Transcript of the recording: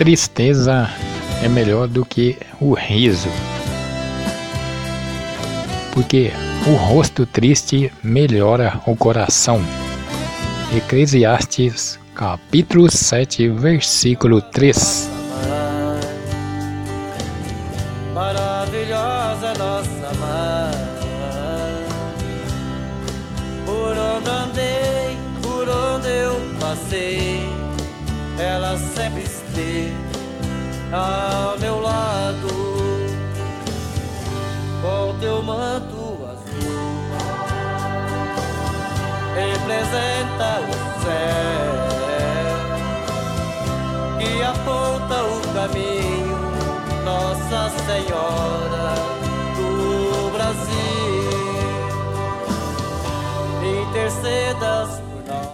tristeza é melhor do que o riso. Porque o rosto triste melhora o coração. Eclesiastes capítulo 7, versículo 3. Maravilhosa nossa mãe, por onde andei, por onde eu passei, ela sempre esteve ao meu lado, com teu manto azul, representa o céu que aponta o caminho, Nossa Senhora do Brasil, intercedas